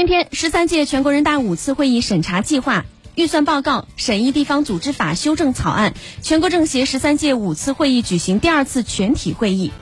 今天十三届全国人大五次会议审查计划预算报告审议地方组织法修正草案全国政协十三届五次会议举行第二次全体会议。